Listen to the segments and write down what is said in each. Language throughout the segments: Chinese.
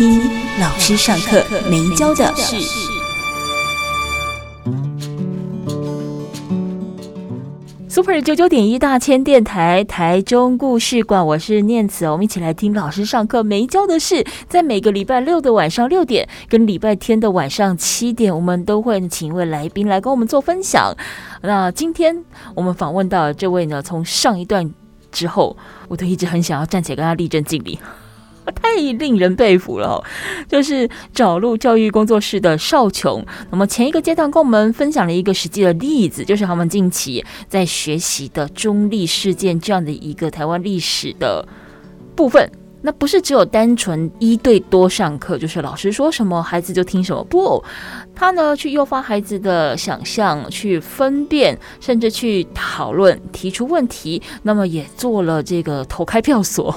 听老师上课没教的事。Super 九九点一大千电台台中故事馆，我是念慈，我们一起来听老师上课没教的事。在每个礼拜六的晚上六点，跟礼拜天的晚上七点，我们都会请一位来宾来跟我们做分享。那今天我们访问到这位呢，从上一段之后，我都一直很想要站起来跟他立正敬礼。太令人佩服了哦，就是找路教育工作室的少琼。那么前一个阶段跟我们分享了一个实际的例子，就是他们近期在学习的中立事件这样的一个台湾历史的部分。那不是只有单纯一对多上课，就是老师说什么孩子就听什么。不，他呢去诱发孩子的想象，去分辨，甚至去讨论，提出问题。那么也做了这个投开票所，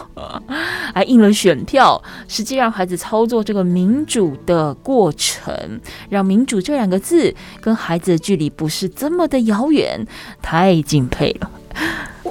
还印了选票，实际让孩子操作这个民主的过程，让民主这两个字跟孩子的距离不是这么的遥远，太敬佩了。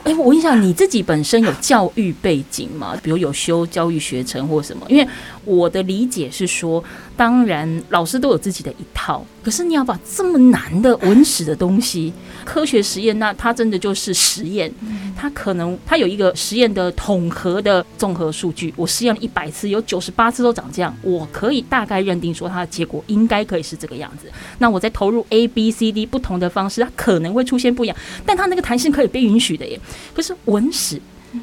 哎，我问一下，你自己本身有教育背景吗？比如有修教育学程或什么？因为我的理解是说，当然老师都有自己的一套，可是你要把这么难的文史的东西，科学实验，那它真的就是实验，它可能它有一个实验的统合的综合数据。我实验了一百次，有九十八次都长这样，我可以大概认定说它的结果应该可以是这个样子。那我再投入 A、B、C、D 不同的方式，它可能会出现不一样，但它那个弹性可以被允许的耶。可是文史，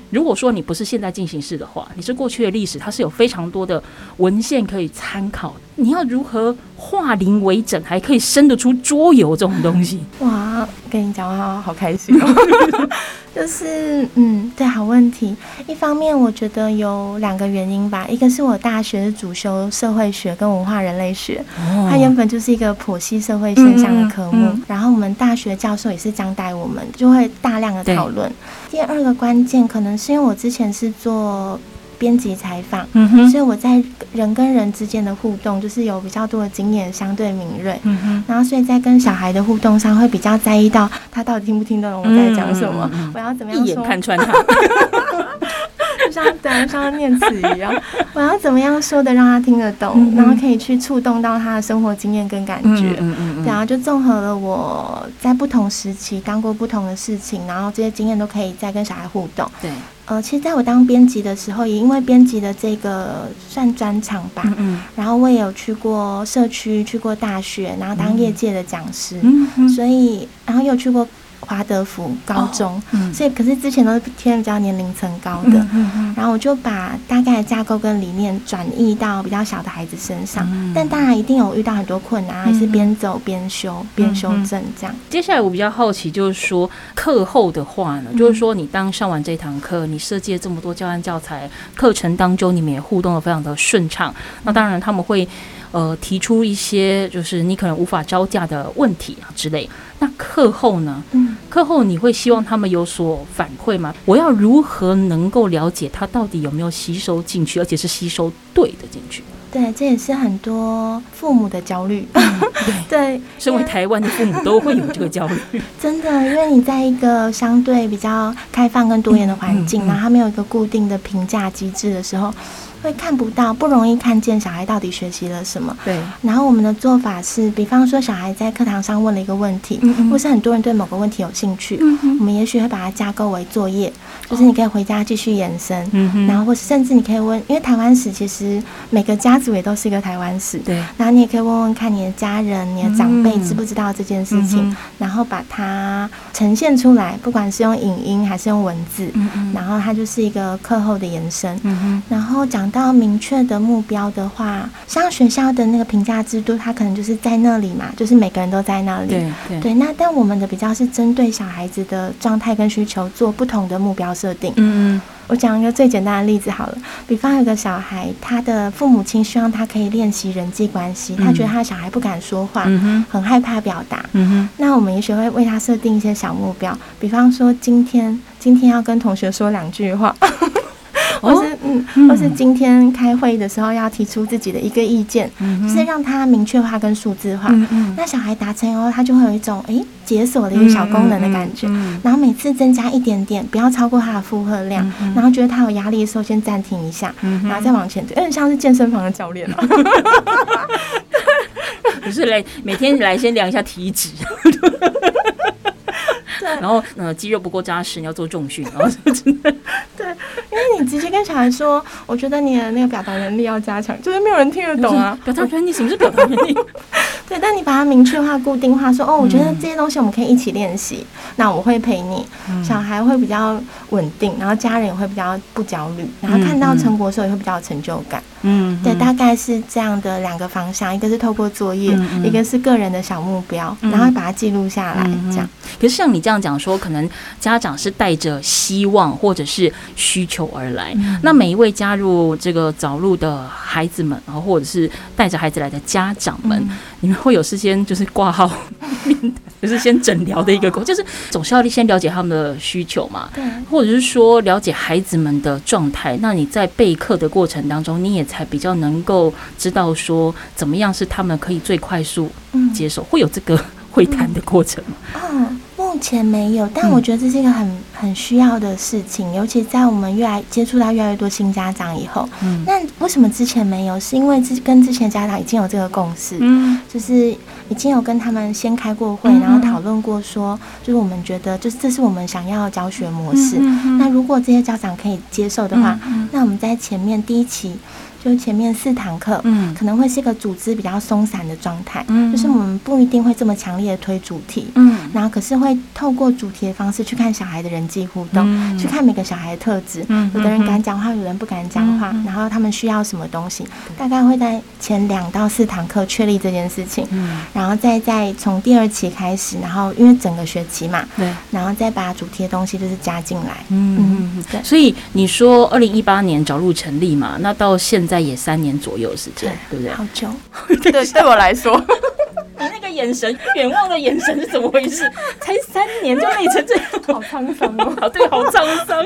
如果说你不是现在进行式的话，你是过去的历史，它是有非常多的文献可以参考。你要如何化零为整，还可以生得出桌游这种东西？哇，跟你讲话好开心哦！就是，嗯，对，好问题。一方面，我觉得有两个原因吧。一个是我大学是主修社会学跟文化人类学，它原本就是一个剖析社会现象的科目。然后我们大学教授也是这样带我们，就会大量的讨论。第二个关键，可能是因为我之前是做。编辑采访，嗯哼，所以我在人跟人之间的互动，就是有比较多的经验，相对敏锐，嗯哼，然后所以在跟小孩的互动上，会比较在意到他到底听不听得懂我在讲什么，嗯、我要怎么样说，一眼看穿他，就像对，像念词一样，我要怎么样说的让他听得懂，嗯、然后可以去触动到他的生活经验跟感觉，然后就综合了我在不同时期当过不同的事情，然后这些经验都可以再跟小孩互动，对。呃，其实在我当编辑的时候，也因为编辑的这个算专场吧，嗯嗯，然后我也有去过社区，去过大学，然后当业界的讲师，所以然后又去过。华德福高中，哦嗯、所以可是之前都是偏比较年龄层高的，嗯嗯嗯、然后我就把大概的架构跟理念转移到比较小的孩子身上，嗯、但当然一定有遇到很多困难，还是边走边修，边修正这样。接下来我比较好奇，就是说课后的话呢，就是说你当上完这堂课，你设计了这么多教案教材，课程当中你们也互动的非常的顺畅，那当然他们会。呃，提出一些就是你可能无法招架的问题啊之类。那课后呢？嗯，课后你会希望他们有所反馈吗？我要如何能够了解他到底有没有吸收进去，而且是吸收对的进去？对，这也是很多父母的焦虑。嗯、对，对身为台湾的父母都会有这个焦虑。真的，因为你在一个相对比较开放跟多元的环境，然后他没有一个固定的评价机制的时候。会看不到，不容易看见小孩到底学习了什么。对。然后我们的做法是，比方说小孩在课堂上问了一个问题，嗯嗯或是很多人对某个问题有兴趣，嗯我们也许会把它架构为作业，就是你可以回家继续延伸。嗯然后或是甚至你可以问，因为台湾史其实每个家族也都是一个台湾史。对。然后你也可以问问看你的家人、你的长辈知不知道这件事情，嗯、然后把它呈现出来，不管是用影音还是用文字，嗯然后它就是一个课后的延伸。嗯然后讲。到明确的目标的话，像学校的那个评价制度，它可能就是在那里嘛，就是每个人都在那里。对对，对。那但我们的比较是针对小孩子的状态跟需求做不同的目标设定。嗯。我讲一个最简单的例子好了，比方有个小孩，他的父母亲希望他可以练习人际关系，他觉得他小孩不敢说话，很害怕表达。嗯那我们也许会为他设定一些小目标，比方说今天今天要跟同学说两句话。或是嗯，或是今天开会的时候要提出自己的一个意见，嗯、就是让他明确化跟数字化。那小孩达成以后，他就会有一种诶解锁的一个小功能的感觉。嗯嗯嗯、然后每次增加一点点，不要超过他的负荷量。然后觉得他有压力的时候，先暂停一下，嗯、然后再往前走。有点像是健身房的教练啊。不是来每天来先量一下体脂。对，然后呃肌肉不够扎实，你要做重训，然后真的 对，因为你直接跟小孩说，我觉得你的那个表达能力要加强，就是没有人听得懂啊。表达能力，什么是表达能力？对，但你把它明确化、固定化，说哦，我觉得这些东西我们可以一起练习，嗯、那我会陪你，小孩会比较稳定，然后家人也会比较不焦虑，然后看到成果的时候也会比较有成就感。嗯，对，大概是这样的两个方向，一个是透过作业，嗯、一个是个人的小目标，嗯、然后把它记录下来，这样。可是像你这样讲说，可能家长是带着希望或者是需求而来，嗯、那每一位加入这个早路的孩子们，然后或者是带着孩子来的家长们，嗯、你们会有事先就是挂号，就是先诊疗的一个工，就是总是要先了解他们的需求嘛，对，或者是说了解孩子们的状态。那你在备课的过程当中，你也才比较能够知道说怎么样是他们可以最快速接受，嗯、会有这个会谈的过程吗？嗯，目前没有，但我觉得这是一个很很需要的事情，尤其在我们越来接触到越来越多新家长以后。嗯，那为什么之前没有？是因为之跟之前家长已经有这个共识，嗯，就是已经有跟他们先开过会，然后讨论过说，就是我们觉得就是这是我们想要的教学模式。那如果这些家长可以接受的话，那我们在前面第一期。就前面四堂课，嗯，可能会是一个组织比较松散的状态，嗯，就是我们不一定会这么强烈的推主题，嗯，然后可是会透过主题的方式去看小孩的人际互动，嗯，去看每个小孩的特质，嗯，有的人敢讲话，有人不敢讲话，然后他们需要什么东西，大概会在前两到四堂课确立这件事情，嗯，然后再再从第二期开始，然后因为整个学期嘛，对，然后再把主题的东西就是加进来，嗯嗯，对，所以你说二零一八年着陆成立嘛，那到现在也三年左右时间，对不对？好久，对对我来说，你那个眼神，远望的眼神是怎么回事？才三年就累成这样，好沧桑哦！对，好沧桑。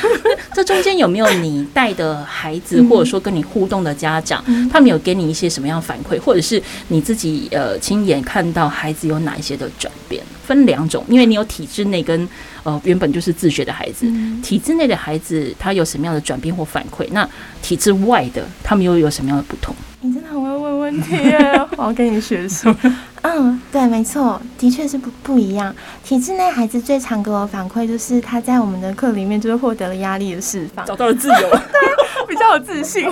这中间有没有你带的孩子，或者说跟你互动的家长，他们有给你一些什么样反馈，或者是你自己呃亲眼看到孩子有哪一些的转变？分两种，因为你有体制内跟呃原本就是自学的孩子，体制内的孩子他有什么样的转变或反馈？那体制外的他们又有什么样的不同？你真的很会问问题耶，我要跟你学习。嗯，对，没错，的确是不不一样。体制内孩子最常给我反馈就是他在我们的课里面就是获得了压力的释放，找到了自由，对，比较有自信。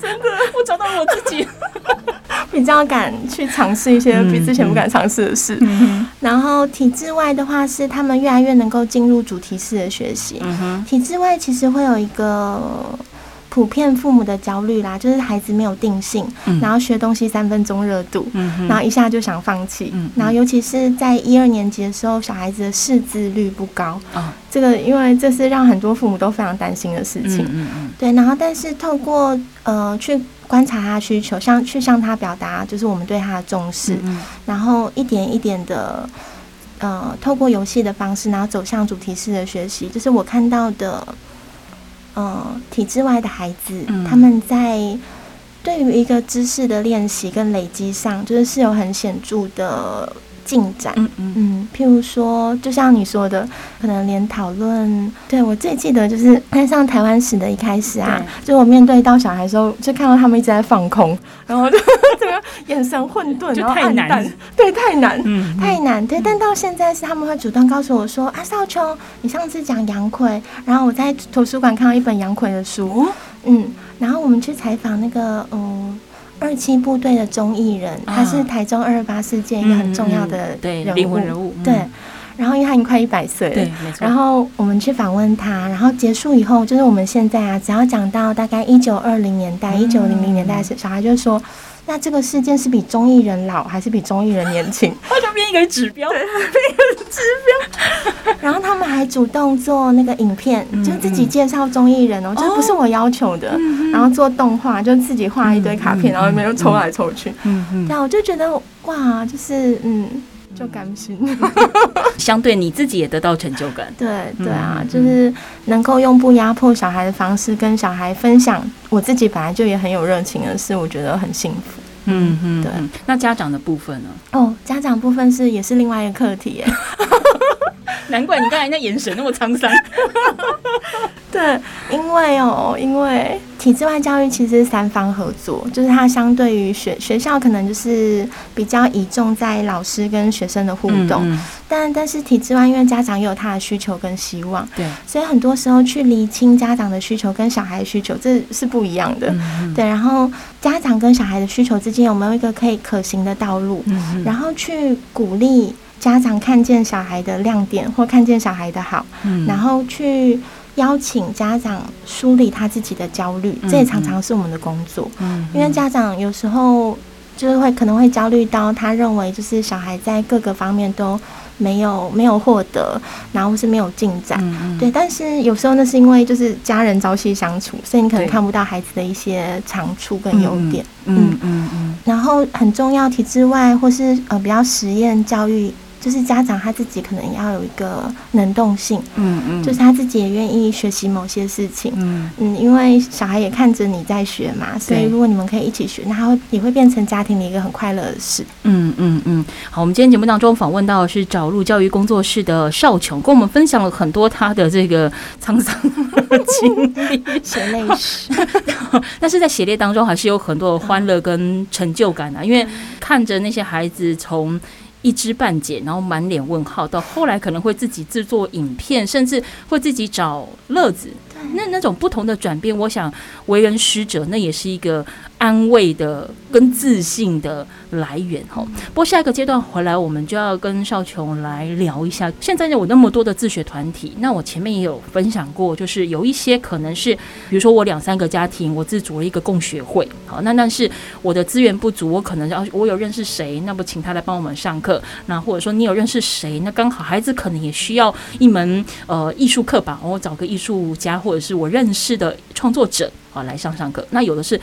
真的，我找到了我自己。比较敢去尝试一些比之前不敢尝试的事，然后体制外的话是他们越来越能够进入主题式的学习。嗯、哼体制外其实会有一个普遍父母的焦虑啦，就是孩子没有定性，嗯、然后学东西三分钟热度，嗯、然后一下就想放弃，嗯、然后尤其是在一二年级的时候，小孩子的识字率不高，哦、这个因为这是让很多父母都非常担心的事情。嗯嗯、对，然后但是透过呃去。观察他需求，向去向他表达，就是我们对他的重视，嗯嗯，然后一点一点的，呃，透过游戏的方式，然后走向主题式的学习，就是我看到的，呃，体制外的孩子，嗯、他们在对于一个知识的练习跟累积上，就是是有很显著的。进展，嗯嗯。嗯，譬如说，就像你说的，可能连讨论，对，我最记得就是 看上台湾史的一开始啊，就我面对到小孩的时候，就看到他们一直在放空，然后就 这个眼神混沌，然后暗淡，对，太难，嗯，太难，对。但到现在是他们会主动告诉我说：“啊，少秋，你上次讲杨逵，然后我在图书馆看到一本杨逵的书，嗯，然后我们去采访那个，嗯。”二七部队的中艺人，他是台中二二八事件一个很重要的人物，对，灵魂人物。对，然后因为他已经快一百岁了，对，没错。然后我们去访问他，然后结束以后，就是我们现在啊，只要讲到大概一九二零年代、一九零零年代时，小孩就说。那这个事件是比中艺人老还是比中艺人年轻？他就变一个指标，对，变一个指标。然后他们还主动做那个影片，嗯、就自己介绍中艺人哦，这、嗯、不是我要求的。嗯、然后做动画，就自己画一堆卡片，嗯、然后里面又抽来抽去。嗯嗯，对，我就觉得哇，就是嗯。就甘心，相对你自己也得到成就感。对对啊，就是能够用不压迫小孩的方式跟小孩分享，我自己本来就也很有热情的事，我觉得很幸福。嗯嗯，对。那家长的部分呢？哦，家长部分是也是另外一个课题耶。难怪你刚才那眼神那么沧桑。对，因为哦，因为体制外教育其实是三方合作，就是它相对于学学校可能就是比较倚重在老师跟学生的互动，嗯嗯、但但是体制外因为家长也有他的需求跟希望，对，所以很多时候去厘清家长的需求跟小孩的需求，这是不一样的，对。然后家长跟小孩的需求之间有没有一个可以可行的道路？然后去鼓励。家长看见小孩的亮点或看见小孩的好，嗯、然后去邀请家长梳理他自己的焦虑，嗯、这也常常是我们的工作。嗯，因为家长有时候就是会可能会焦虑到，他认为就是小孩在各个方面都没有没有获得，然后是没有进展。嗯、对，但是有时候那是因为就是家人朝夕相处，所以你可能看不到孩子的一些长处跟优点。嗯嗯嗯。嗯嗯然后很重要，体制外或是呃比较实验教育。就是家长他自己可能要有一个能动性，嗯嗯，就是他自己也愿意学习某些事情，嗯嗯，因为小孩也看着你在学嘛，所以如果你们可以一起学，那他会也会变成家庭的一个很快乐的事。嗯嗯嗯。好，我们今天节目当中访问到的是找路教育工作室的少琼，跟我们分享了很多他的这个沧桑的经历、血泪史。但是在血泪当中，还是有很多的欢乐跟成就感啊，因为看着那些孩子从。一知半解，然后满脸问号，到后来可能会自己制作影片，甚至会自己找乐子。那那种不同的转变，我想为人师者，那也是一个安慰的跟自信的来源哈。不过下一个阶段回来，我们就要跟少琼来聊一下。现在有那么多的自学团体，那我前面也有分享过，就是有一些可能是，比如说我两三个家庭，我自组了一个共学会，好，那但是我的资源不足，我可能要我有认识谁，那不请他来帮我们上课。那或者说你有认识谁，那刚好孩子可能也需要一门呃艺术课吧，我找个艺术家或者。是我认识的创作者啊，来上上课。那有的是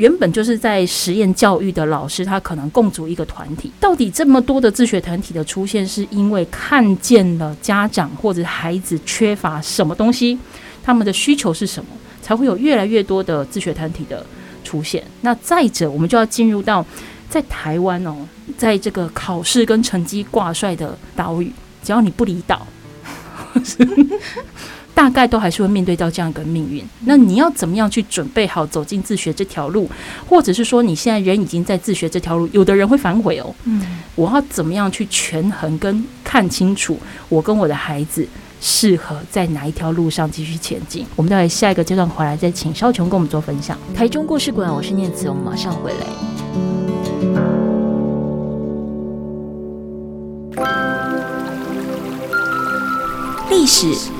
原本就是在实验教育的老师，他可能共组一个团体。到底这么多的自学团体的出现，是因为看见了家长或者孩子缺乏什么东西，他们的需求是什么，才会有越来越多的自学团体的出现。那再者，我们就要进入到在台湾哦，在这个考试跟成绩挂帅的岛屿，只要你不离岛。大概都还是会面对到这样一个命运，那你要怎么样去准备好走进自学这条路，或者是说你现在人已经在自学这条路，有的人会反悔哦。嗯，我要怎么样去权衡跟看清楚，我跟我的孩子适合在哪一条路上继续前进？我们待会下一个阶段回来再请肖琼跟我们做分享。台中故事馆，我是念慈，我们马上回来。历史。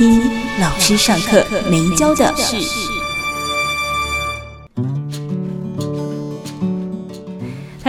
一老师上课没教的事。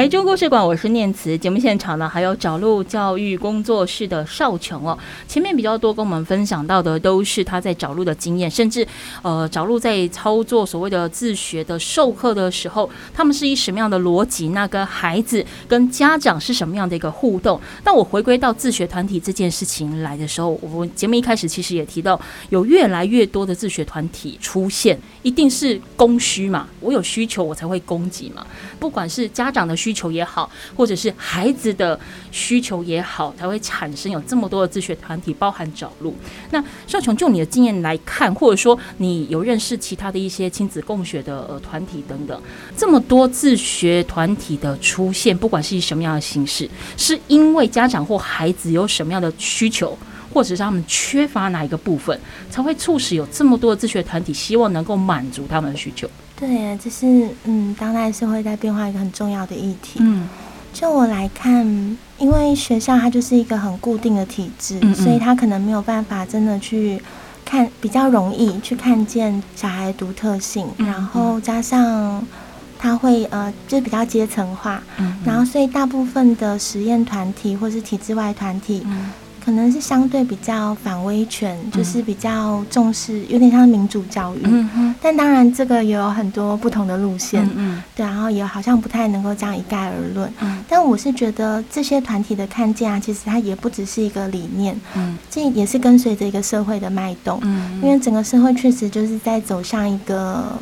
台中故事馆，我是念慈。节目现场呢，还有找路教育工作室的少琼哦。前面比较多跟我们分享到的，都是他在找路的经验，甚至呃，找路在操作所谓的自学的授课的时候，他们是以什么样的逻辑？那跟孩子跟家长是什么样的一个互动？但我回归到自学团体这件事情来的时候，我节目一开始其实也提到，有越来越多的自学团体出现。一定是供需嘛，我有需求我才会供给嘛。不管是家长的需求也好，或者是孩子的需求也好，才会产生有这么多的自学团体，包含找路。那少琼，就你的经验来看，或者说你有认识其他的一些亲子共学的呃团体等等，这么多自学团体的出现，不管是以什么样的形式，是因为家长或孩子有什么样的需求？或者是他们缺乏哪一个部分，才会促使有这么多的自学团体希望能够满足他们的需求？对，这是嗯，当代社会在变化一个很重要的议题。嗯，就我来看，因为学校它就是一个很固定的体制，嗯嗯，所以它可能没有办法真的去看，比较容易去看见小孩独特性，然后加上他会呃，就是比较阶层化，然后所以大部分的实验团体或是体制外团体。嗯可能是相对比较反威权，就是比较重视，有点像民主教育。嗯哼。但当然，这个也有很多不同的路线。嗯嗯。对，然后也好像不太能够这样一概而论。嗯。但我是觉得这些团体的看见啊，其实它也不只是一个理念。嗯。这也是跟随着一个社会的脉动。嗯。因为整个社会确实就是在走向一个。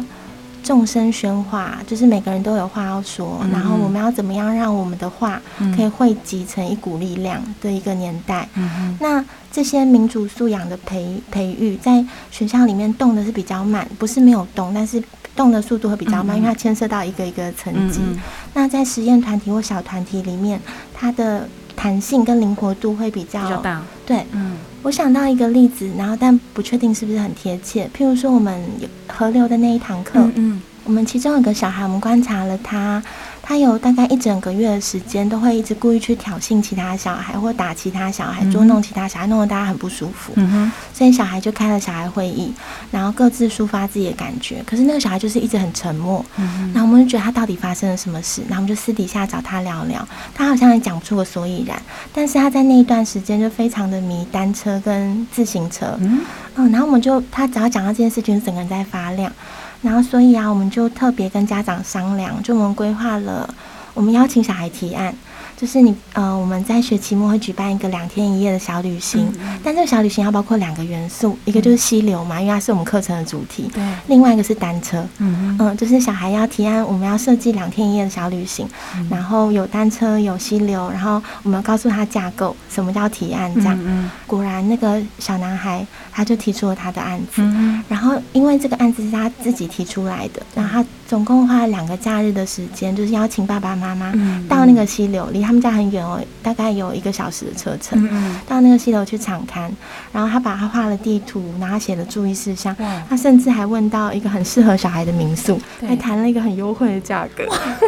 众声喧哗，就是每个人都有话要说，嗯、然后我们要怎么样让我们的话可以汇集成一股力量的一个年代。嗯、那这些民主素养的培培育，在学校里面动的是比较慢，不是没有动，但是动的速度会比较慢，嗯、因为它牵涉到一个一个层级。嗯、那在实验团体或小团体里面，它的弹性跟灵活度会比较，比较大。对，嗯，我想到一个例子，然后但不确定是不是很贴切。譬如说，我们河流的那一堂课，嗯，嗯，我们其中有个小孩，我们观察了他。他有大概一整个月的时间，都会一直故意去挑衅其他小孩，或打其他小孩，捉弄其他小孩，弄得大家很不舒服。嗯哼。所以小孩就开了小孩会议，然后各自抒发自己的感觉。可是那个小孩就是一直很沉默。然后我们就觉得他到底发生了什么事，然后我们就私底下找他聊聊。他好像也讲不出个所以然，但是他在那一段时间就非常的迷单车跟自行车。嗯。嗯，然后我们就他只要讲到这件事情，整个人在发亮。然后，所以啊，我们就特别跟家长商量，就我们规划了，我们邀请小孩提案。就是你呃，我们在学期末会举办一个两天一夜的小旅行，嗯、但这个小旅行要包括两个元素，一个就是溪流嘛，因为它是我们课程的主题。对。另外一个是单车。嗯嗯。就是小孩要提案，我们要设计两天一夜的小旅行，嗯、然后有单车，有溪流，然后我们要告诉他架构，什么叫提案这样。果然，那个小男孩他就提出了他的案子。嗯。然后，因为这个案子是他自己提出来的，然后他总共花了两个假日的时间，就是邀请爸爸妈妈到那个溪流里。他们家很远哦，大概有一个小时的车程，嗯、到那个溪流去场刊，然后他把他画了地图，然后写了注意事项，哇。他甚至还问到一个很适合小孩的民宿，对。还谈了一个很优惠的价格。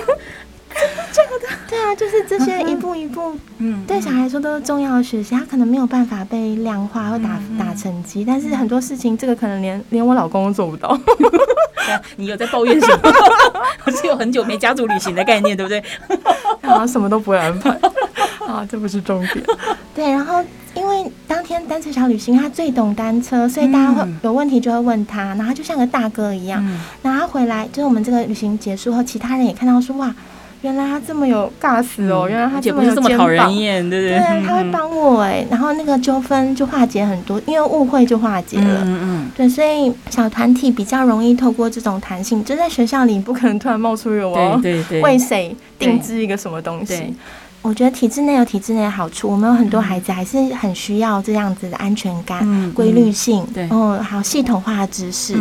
对啊，就是这些一步一步，嗯，对小孩来说都是重要的学习，他可能没有办法被量化或打、嗯、打成绩，但是很多事情，这个可能连 连我老公都做不到。你有在抱怨什么？我 是有很久没家族旅行的概念，对不对？然后什么都不会安排啊，这不是重点。对，然后因为当天单车小旅行，他最懂单车，所以大家会有问题就会问他，然后他就像个大哥一样。然后他回来，就是我们这个旅行结束后，其他人也看到说哇。原来他这么有尬死哦！原来他这么有肩膀，不是这么讨人厌，对不对？对，他会帮我哎，然后那个纠纷就化解很多，因为误会就化解了。嗯嗯。对，所以小团体比较容易透过这种弹性，就在学校里不可能突然冒出有哦，对对对为谁定制一个什么东西。我觉得体制内有体制内的好处，我们有很多孩子还是很需要这样子的安全感、规律性，对，哦，还有系统化的知识，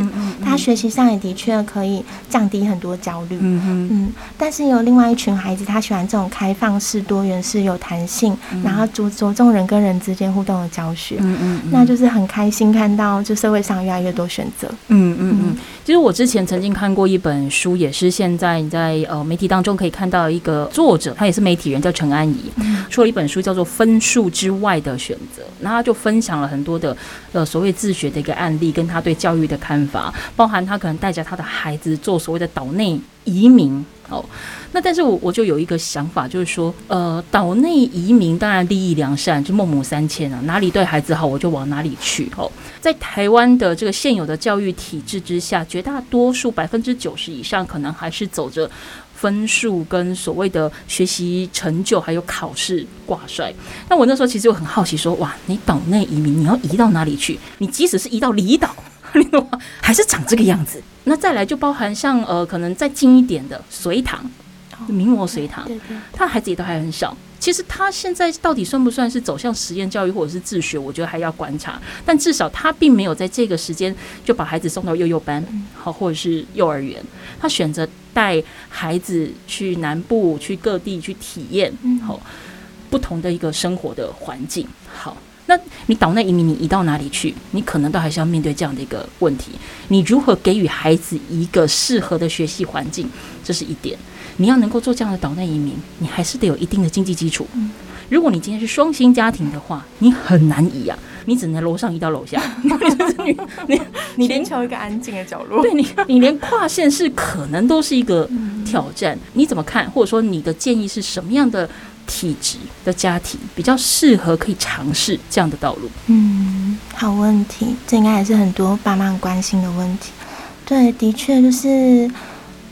他学习上也的确可以降低很多焦虑，嗯嗯。但是有另外一群孩子，他喜欢这种开放式、多元式、有弹性，然后着着重人跟人之间互动的教学，嗯嗯，那就是很开心看到，就社会上越来越多选择，嗯嗯嗯。其实我之前曾经看过一本书，也是现在你在呃媒体当中可以看到一个作者，他也是媒体人，叫陈安仪，出了一本书叫做《分数之外的选择》，那他就分享了很多的呃所谓自学的一个案例，跟他对教育的看法，包含他可能带着他的孩子做所谓的岛内移民。哦，那但是我我就有一个想法，就是说，呃，岛内移民当然利益良善，就孟母三迁啊，哪里对孩子好，我就往哪里去。哦，在台湾的这个现有的教育体制之下，绝大多数百分之九十以上，可能还是走着分数跟所谓的学习成就还有考试挂帅。那我那时候其实就很好奇说，哇，你岛内移民，你要移到哪里去？你即使是移到离岛。你懂吗？还是长这个样子。那再来就包含像呃，可能再近一点的随堂，名模隋唐，他孩子也都还很小。其实他现在到底算不算是走向实验教育或者是自学？我觉得还要观察。但至少他并没有在这个时间就把孩子送到幼幼班，好，或者是幼儿园。他选择带孩子去南部、去各地去体验，好，不同的一个生活的环境。好，那你岛内移民，你移到哪里去？你可能都还是要面对这样的一个问题。你如何给予孩子一个适合的学习环境？这是一点。你要能够做这样的岛内移民，你还是得有一定的经济基础。如果你今天是双薪家庭的话，你很难移啊，你只能楼上移到楼下。你你你连求一个安静的角落，对你你连跨县市可能都是一个挑战。你怎么看？或者说你的建议是什么样的体质的家庭比较适合可以尝试这样的道路？嗯，好问题，这应该也是很多爸妈关心的问题。对，的确就是。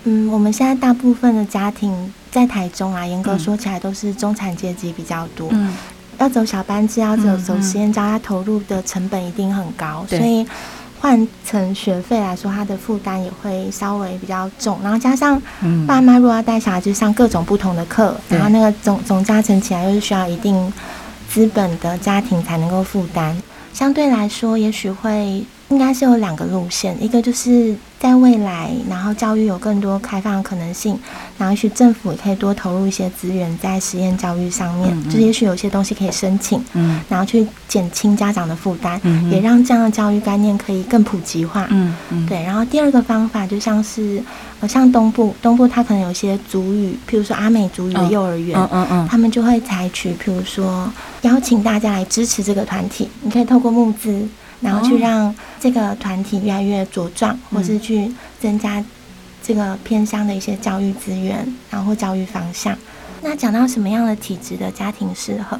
嗯，我们现在大部分的家庭在台中啊，严格说起来都是中产阶级比较多。嗯，要走小班制，要走走实验教，他投入的成本一定很高，所以换成学费来说，他的负担也会稍微比较重。然后加上爸妈如果要带小孩去上各种不同的课，然后那个总总加成起来又是需要一定资本的家庭才能够负担。相对来说，也许会应该是有两个路线，一个就是在未来，然后教育有更多开放的可能性，然后也许政府也可以多投入一些资源在实验教育上面，嗯嗯，就是也许有些东西可以申请，嗯，然后去减轻家长的负担，嗯，也让这样的教育概念可以更普及化，嗯嗯，对。然后第二个方法就像是，呃，像东部，东部它可能有些族语，譬如说阿美族语的幼儿园，嗯嗯嗯，他们就会采取，譬如说邀请大家来支持这个团体，你可以透过募资。然后去让这个团体越来越茁壮，或是去增加这个偏乡的一些教育资源，然后教育方向。那讲到什么样的体质的家庭适合？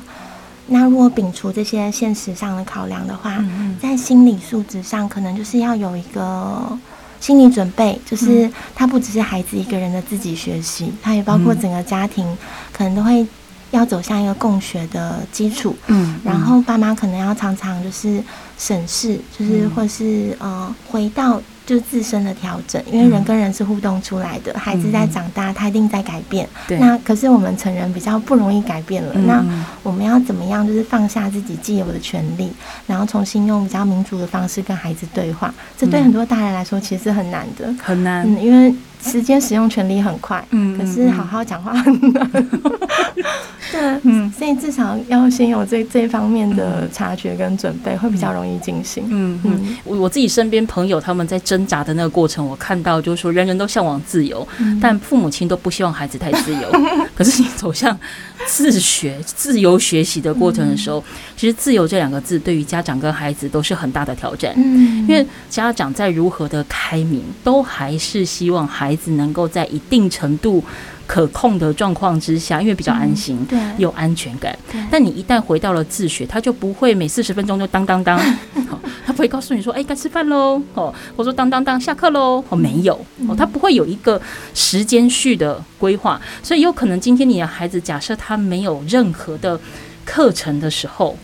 那如果摒除这些现实上的考量的话，在心理素质上，可能就是要有一个心理准备，就是他不只是孩子一个人的自己学习，他也包括整个家庭，可能都会。要走向一个共学的基础，嗯，然后爸妈可能要常常就是审视，就是或是呃回到。就是自身的调整，因为人跟人是互动出来的。嗯、孩子在长大，他一定在改变。对。那可是我们成人比较不容易改变了。嗯、那我们要怎么样？就是放下自己既有的权利，然后重新用比较民主的方式跟孩子对话。这对很多大人来说其实是很难的，很难。嗯，因为时间使用权利很快，嗯，可是好好讲话很难。对，嗯，所以至少要先有这这方面的察觉跟准备，会比较容易进行。嗯嗯，我我自己身边朋友他们在争。挣扎的那个过程，我看到就是说，人人都向往自由，但父母亲都不希望孩子太自由。可是你走向自学、自由学习的过程的时候，其实“自由”这两个字对于家长跟孩子都是很大的挑战。因为家长在如何的开明，都还是希望孩子能够在一定程度。可控的状况之下，因为比较安心，对，有安全感。但你一旦回到了自学，他就不会每四十分钟就当当当，他不会告诉你说，哎，该吃饭喽，哦，我说当当当下课喽，哦，没有，哦，他不会有一个时间序的规划，所以有可能今天你的孩子，假设他他没有任何的课程的时候，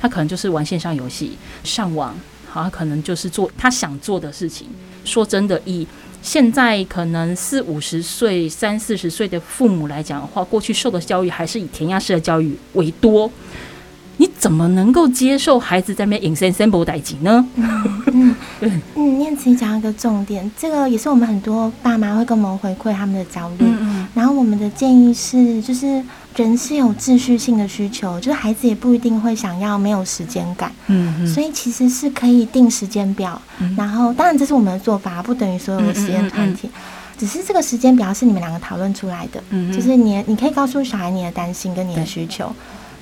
他可能就是玩线上游戏、上网，好，他可能就是做他想做的事情。说真的，以现在可能四五十岁、三四十岁的父母来讲的话，过去受的教育还是以填鸭式的教育为多。你怎么能够接受孩子在那边 ensemble 代级呢？嗯，嗯，念慈讲一个重点，这个也是我们很多爸妈会跟我们回馈他们的焦虑。嗯嗯，然后我们的建议是，就是。人是有秩序性的需求，就是孩子也不一定会想要没有时间感，嗯嗯，所以其实是可以定时间表，嗯，然后当然这是我们的做法，不等于所有的实验团体，嗯嗯嗯，只是这个时间表是你们两个讨论出来的，嗯，就是你你可以告诉小孩你的担心跟你的需求，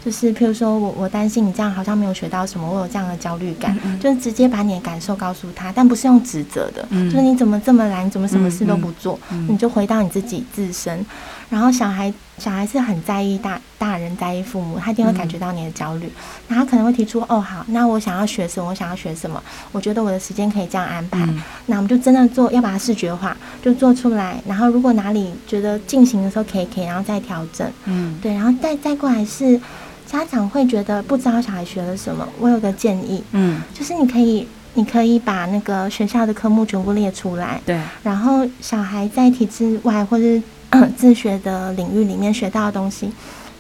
就是譬如说我我担心你这样好像没有学到什么，我有这样的焦虑感，嗯嗯，就是直接把你的感受告诉他，但不是用指责的，嗯，就是你怎么这么懒，你怎么什么事都不做，你就回到你自己自身。然后小孩小孩是很在意大大人在意父母，他一定会感觉到你的焦虑，那、嗯、他可能会提出哦好，那我想要学什么？我想要学什么？我觉得我的时间可以这样安排，嗯、那我们就真的做，要把它视觉化，就做出来。然后如果哪里觉得进行的时候可以可以，然后再调整，嗯，对，然后再再过来是家长会觉得不知道小孩学了什么，我有个建议，嗯，就是你可以你可以把那个学校的科目全部列出来，对，然后小孩在体制外或是、呃、自学的领域里面学到的东西，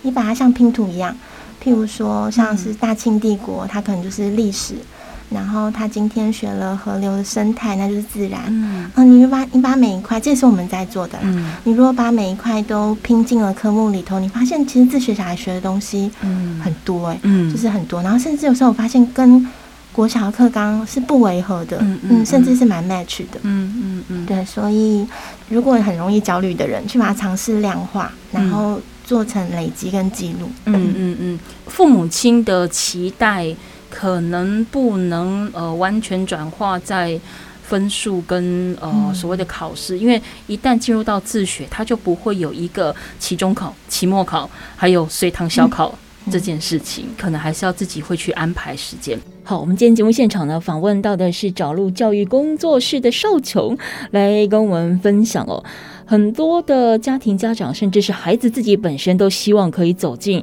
你把它像拼图一样，譬如说像是大清帝国，嗯、它可能就是历史。然后他今天学了河流的生态，那就是自然。嗯，嗯，你把你把每一块，这是我们在做的啦。嗯，你如果把每一块都拼进了科目里头，你发现其实自学小孩学的东西，嗯，很多哎，嗯，就是很多。然后甚至有时候我发现跟国小课纲是不违和的，嗯嗯，甚至是蛮 match 的。嗯嗯嗯，对。所以如果很容易焦虑的人，去把它尝试量化，然后做成累积跟记录。嗯嗯嗯，父母亲的期待。可能不能呃完全转化在分数跟呃所谓的考试，因为一旦进入到自学，它就不会有一个期中考、期末考，还有随堂小考这件事情，可能还是要自己会去安排时间。好，我们今天节目现场呢访问到的是找路教育工作室的邵琼，来跟我们分享哦，很多的家庭家长，甚至是孩子自己本身都希望可以走进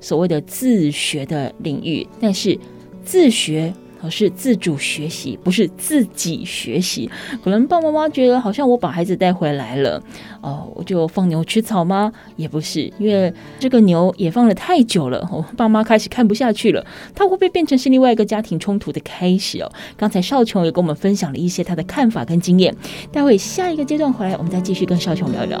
所谓的自学的领域，但是。自学而是自主学习，不是自己学习。可能爸爸妈妈觉得好像我把孩子带回来了，哦，我就放牛吃草吗？也不是，因为这个牛也放了太久了，我爸妈开始看不下去了。他会不会变成是另外一个家庭冲突的开始哦？刚才少琼也跟我们分享了一些他的看法跟经验。待会下一个阶段回来，我们再继续跟少琼聊聊。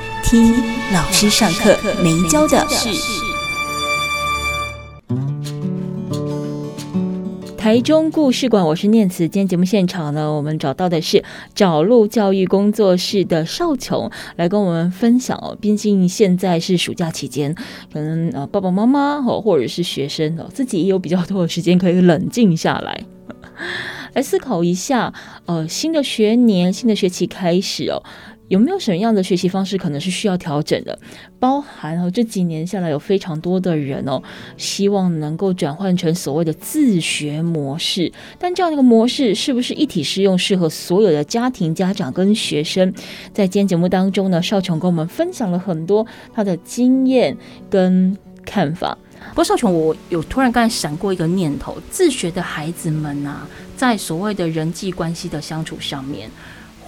听老师上课没教的事。台中故事馆，我是念慈。今天节目现场呢，我们找到的是找路教育工作室的邵琼，来跟我们分享哦。毕竟现在是暑假期间，可能呃爸爸妈妈哦，或者是学生哦，自己也有比较多的时间可以冷静下来，来 思考一下。呃，新的学年、新的学期开始哦。有没有什么样的学习方式可能是需要调整的？包含哦，这几年下来有非常多的人哦，希望能够转换成所谓的自学模式，但这样的一个模式是不是一体适用，适合所有的家庭、家长跟学生？在今天节目当中呢，邵琼跟我们分享了很多他的经验跟看法。不过邵琼，我有突然刚才闪过一个念头：自学的孩子们啊，在所谓的人际关系的相处上面。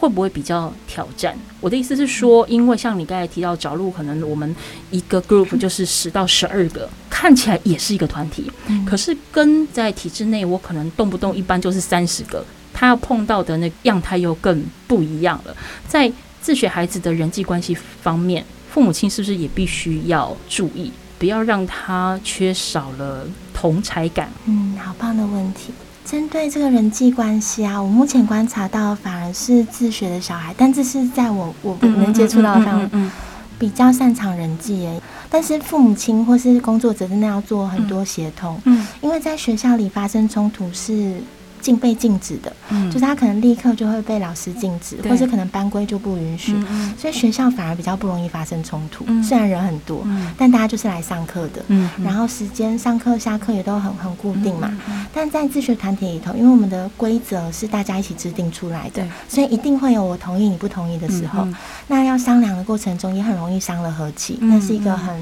会不会比较挑战？我的意思是说，因为像你刚才提到找路，可能我们一个 group 就是十到十二个，看起来也是一个团体，可是跟在体制内，我可能动不动一般就是三十个，他要碰到的那样态又更不一样了。在自学孩子的人际关系方面，父母亲是不是也必须要注意，不要让他缺少了同才感？嗯，好棒的问题。针对这个人际关系啊，我目前观察到反而是自学的小孩，但这是在我我能接触到上比较擅长人际诶。但是父母亲或是工作者真的要做很多协同，嗯，因为在学校里发生冲突是。禁被禁止的，嗯，就是他可能立刻就会被老师禁止，或者可能班规就不允许，嗯，所以学校反而比较不容易发生冲突，嗯。虽然人很多，嗯，但大家就是来上课的，嗯，然后时间上课下课也都很很固定嘛，嗯。但在自学团体里头，因为我们的规则是大家一起制定出来的，所以一定会有我同意你不同意的时候。嗯，那要商量的过程中，也很容易伤了和气，那是一个很。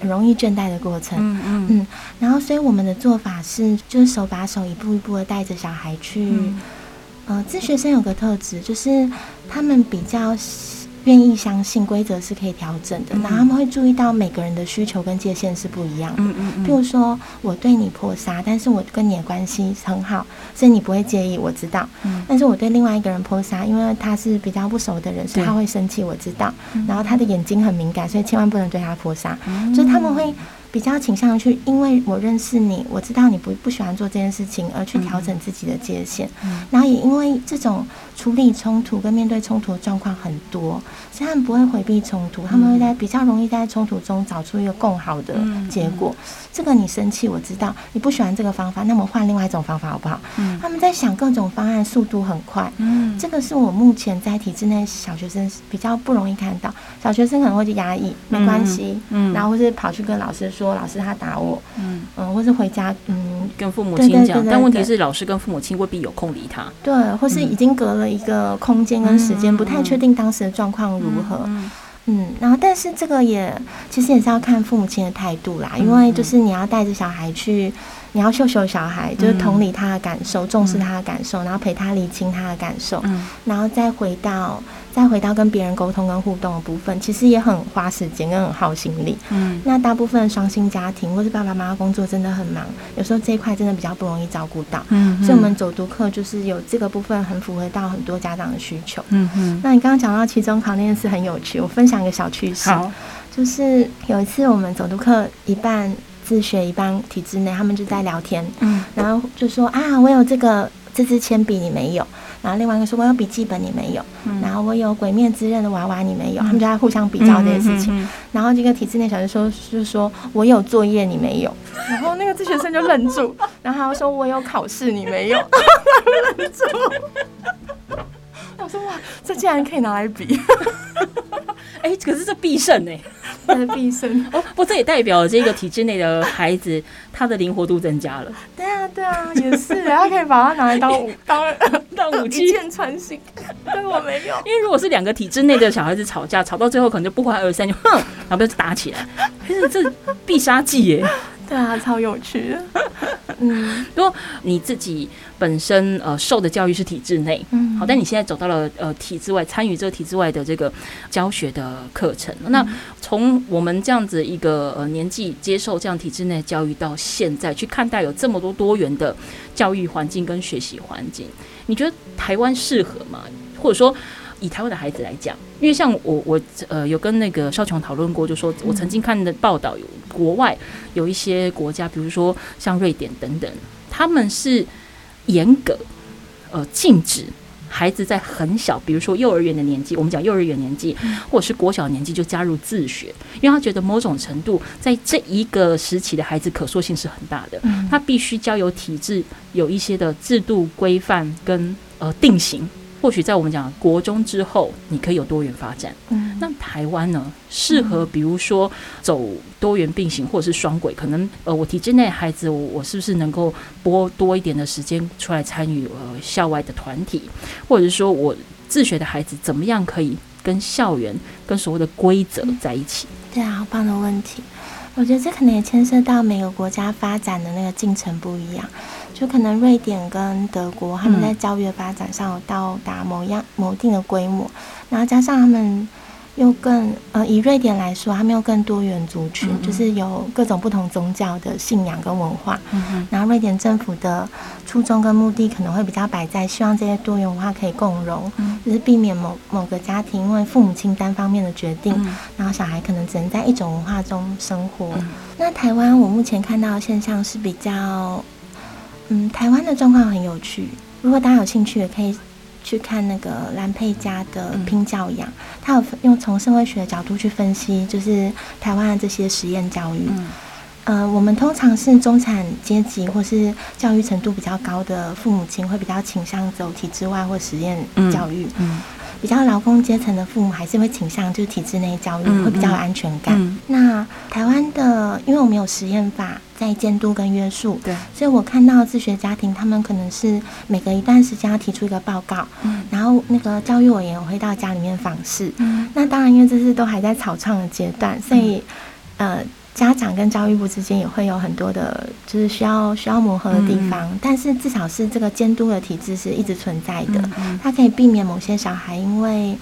很容易倦怠的过程，嗯嗯，嗯，然后所以我们的做法是，就是手把手一步一步的带着小孩去，嗯，呃，自学生有个特质，就是他们比较。愿意相信规则是可以调整的，然后他们会注意到每个人的需求跟界限是不一样的。嗯嗯，譬如说，我对你泼洒，但是我跟你的关系很好，所以你不会介意，我知道。嗯。但是我对另外一个人泼洒，因为他是比较不熟的人，所以他会生气，我知道。然后他的眼睛很敏感，所以千万不能对他泼洒。就是他们会比较倾向去，因为我认识你，我知道你不不喜欢做这件事情，而去调整自己的界限。嗯，然后也因为这种处理冲突跟面对冲突的状况很多，所以他们不会回避冲突，他们会在比较容易在冲突中找出一个更好的结果。这个你生气，我知道你不喜欢这个方法，那么换另外一种方法好不好？嗯，他们在想各种方案，速度很快。嗯，这个是我目前在体制内小学生比较不容易看到，小学生可能会去压抑，没关系，嗯，然后或是跑去跟老师说，老师他打我，嗯。嗯，或是回家，嗯，跟父母亲讲，但问题是老师跟父母亲未必有空理他，对，或是已经隔了一个空间跟时间，不太确定当时的状况如何。嗯，然后但是这个也其实也是要看父母亲的态度啦，因为就是你要带着小孩去，你要秀秀小孩，就是同理他的感受，重视他的感受，然后陪他理清他的感受，然后再回到。再回到跟别人沟通跟互动的部分，其实也很花时间跟很耗心力。嗯，那大部分双薪家庭或是爸爸妈妈工作真的很忙，有时候这一块真的比较不容易照顾到。嗯，所以我们走读课就是有这个部分很符合到很多家长的需求。嗯嗯。那你刚刚讲到期中考那件事很有趣，我分享一个小趣事。就是有一次我们走读课一半自学一半体制内，他们就在聊天。嗯，然后就说啊，我有这个这支铅笔，你没有。然后另外一个说，我有笔记本，你没有。嗯、然后我有《鬼灭之刃》的娃娃，你没有。嗯、他们就在互相比较这件事情。然后这个体制内小学生说，就是说我有作业，你没有。然后那个自学生就愣住，然后他说我有考试，你没有。愣住。我说哇，这竟然可以拿来比。哎，可是这必胜呢？他的必胜哦，不，这也代表这个体制内的孩子，他的灵活度增加了。对啊，对啊，也是，他可以把它拿来当武当 当武器，一箭穿心。对，我没有，因为如果是两个体制内的小孩子吵架，吵到最后可能就不欢而散，就哼，然后就打起来，其实这必杀技耶。对啊，超有趣的。嗯，如果你自己本身呃受的教育是体制内，嗯，好，但你现在走到了呃体制外，参与这个体制外的这个教学的课程，嗯、那从我们这样子一个呃年纪接受这样体制内教育到现在，去看待有这么多多元的教育环境跟学习环境，你觉得台湾适合吗？或者说？以台湾的孩子来讲，因为像我我呃有跟那个少琼讨论过，就说我曾经看的报道有国外有一些国家，比如说像瑞典等等，他们是严格呃禁止孩子在很小，比如说幼儿园的年纪，我们讲幼儿园年纪或者是国小年纪就加入自学，因为他觉得某种程度在这一个时期的孩子可塑性是很大的，他必须交由体制有一些的制度规范跟呃定型。或许在我们讲国中之后，你可以有多元发展。嗯，那台湾呢，适合比如说走多元并行，或者是双轨。可能呃，我体制内孩子，我我是不是能够拨多一点的时间出来参与呃校外的团体，或者是说我自学的孩子怎么样可以跟校园跟所谓的规则在一起？对啊，好棒的问题。我觉得这可能也牵涉到每个国家发展的那个进程不一样。就可能瑞典跟德国，他们在教育的发展上有到达某样某定的规模，然后加上他们又更呃，以瑞典来说，他们又更多元族群，嗯、就是有各种不同宗教的信仰跟文化。嗯、然后瑞典政府的初衷跟目的可能会比较摆在希望这些多元文化可以共融，嗯、就是避免某某个家庭因为父母亲单方面的决定，嗯、然后小孩可能只能在一种文化中生活。嗯、那台湾我目前看到的现象是比较。嗯，台湾的状况很有趣。如果大家有兴趣，也可以去看那个兰佩家的《拼教养》，他有用从社会学的角度去分析，就是台湾的这些实验教育。嗯，呃，我们通常是中产阶级或是教育程度比较高的父母亲，会比较倾向走体制外或实验教育。嗯。嗯比较劳工阶层的父母还是会倾向就是体制内教育，会比较有安全感。那台湾的，因为我们有实验法在监督跟约束，对，所以我看到自学家庭，他们可能是每隔一段时间要提出一个报告，嗯，然后那个教育委员会到家里面访视，嗯，那当然因为这是都还在草创的阶段，所以，呃。家长跟教育部之间也会有很多的，就是需要需要磨合的地方，嗯、但是至少是这个监督的体制是一直存在的，它可以避免某些小孩因为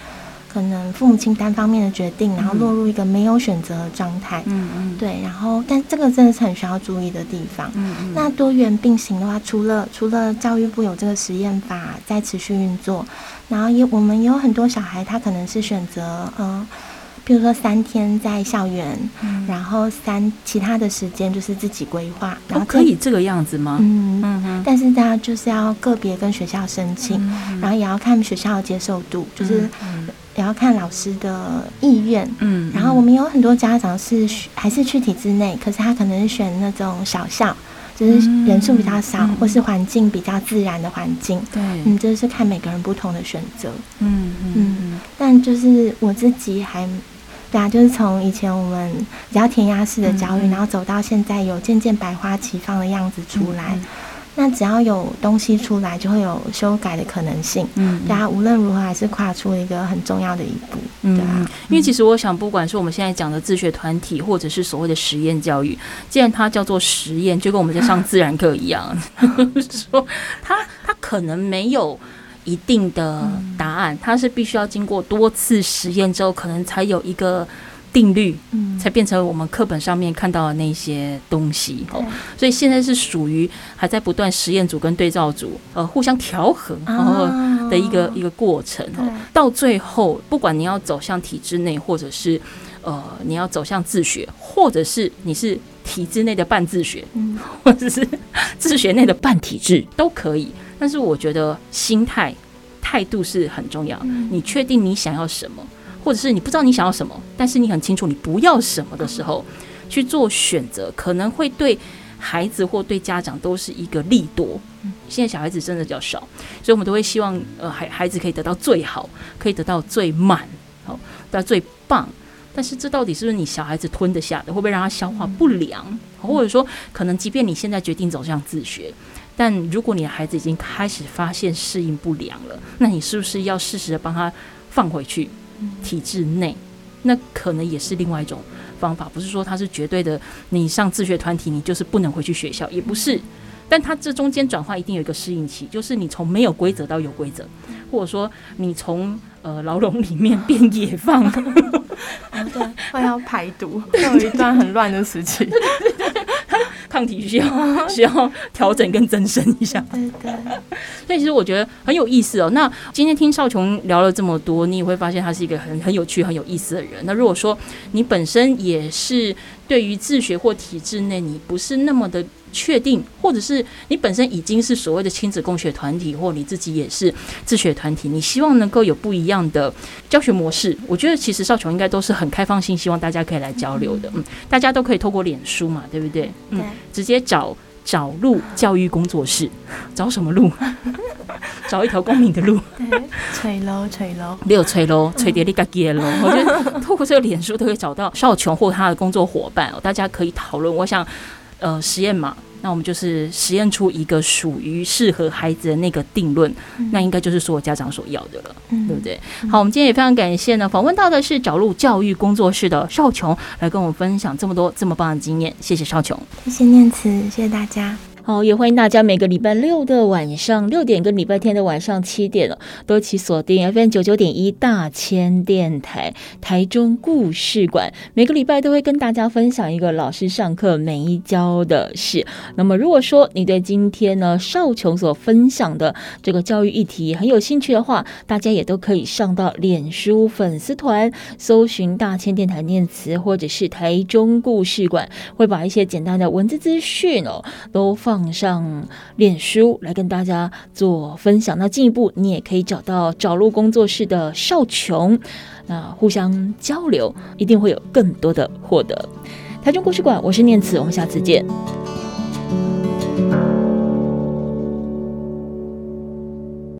可能父母亲单方面的决定，然后落入一个没有选择的状态。嗯嗯，对，然后但这个真的是很需要注意的地方。嗯嗯，那多元并行的话，除了除了教育部有这个实验法在持续运作，然后也我们也有很多小孩，他可能是选择嗯。比如说三天在校园，嗯、然后三其他的时间就是自己规划。然后、哦、可以这个样子吗？嗯嗯哼但是大家就是要个别跟学校申请，嗯、然后也要看学校的接受度，就是也要看老师的意愿。嗯。然后我们有很多家长是还是去体制内，可是他可能是选那种小校。就是人数比较少，嗯、或是环境比较自然的环境。对，嗯，这是看每个人不同的选择。嗯嗯嗯。但就是我自己还，对啊，就是从以前我们比较填鸭式的教育，嗯、然后走到现在有渐渐百花齐放的样子出来。那只要有东西出来，就会有修改的可能性。嗯，大家无论如何还是跨出了一个很重要的一步。嗯，对啊，因为其实我想，不管是我们现在讲的自学团体，或者是所谓的实验教育，既然它叫做实验，就跟我们在上自然课一样，说它它可能没有一定的答案，它是必须要经过多次实验之后，可能才有一个。定律，嗯，才变成我们课本上面看到的那些东西哦，所以现在是属于还在不断实验组跟对照组呃互相调和然后的一个一个过程哦，到最后不管你要走向体制内，或者是呃你要走向自学，或者是你是体制内的半自学，嗯，或者是自学内的半体制都可以，但是我觉得心态态度是很重要，你确定你想要什么？或者是你不知道你想要什么，但是你很清楚你不要什么的时候，去做选择，可能会对孩子或对家长都是一个利多。现在小孩子真的比较少，所以我们都会希望，呃，孩孩子可以得到最好，可以得到最满，好，得到最棒。但是这到底是不是你小孩子吞得下的？会不会让他消化不良？或者说，可能即便你现在决定走向自学，但如果你的孩子已经开始发现适应不良了，那你是不是要适时的帮他放回去？体制内，那可能也是另外一种方法，不是说他是绝对的。你上自学团体，你就是不能回去学校，也不是。但他这中间转化一定有一个适应期，就是你从没有规则到有规则，或者说你从呃牢笼里面 变野放，哦、对，快要排毒，有一段很乱的时期。抗体需要 需要调整跟增生一下，对对。所以其实我觉得很有意思哦。那今天听少琼聊了这么多，你也会发现他是一个很很有趣、很有意思的人。那如果说你本身也是对于自学或体制内，你不是那么的。确定，或者是你本身已经是所谓的亲子共学团体，或你自己也是自学团体，你希望能够有不一样的教学模式。我觉得其实少琼应该都是很开放性，希望大家可以来交流的。嗯，大家都可以透过脸书嘛，对不对？嗯，直接找找路教育工作室，找什么路？找一条光明的路。吹喽吹喽，没有吹喽，吹碟你嘎给喽。我觉得透过这个脸书都可以找到少琼或他的工作伙伴哦，大家可以讨论。我想。呃，实验嘛，那我们就是实验出一个属于适合孩子的那个定论，嗯、那应该就是所有家长所要的了，嗯、对不对？好，我们今天也非常感谢呢，访问到的是找路教育工作室的邵琼，来跟我们分享这么多这么棒的经验，谢谢邵琼，谢谢念慈，谢谢大家。好，也欢迎大家每个礼拜六的晚上六点跟礼拜天的晚上七点哦都一起锁定 FM 九九点一大千电台台中故事馆。每个礼拜都会跟大家分享一个老师上课没教的事。那么，如果说你对今天呢少琼所分享的这个教育议题很有兴趣的话，大家也都可以上到脸书粉丝团搜寻大千电台念词，或者是台中故事馆，会把一些简单的文字资讯哦都放放。上脸书来跟大家做分享，那进一步你也可以找到找路工作室的少琼，那互相交流，一定会有更多的获得。台中故事馆，我是念慈，我们下次见。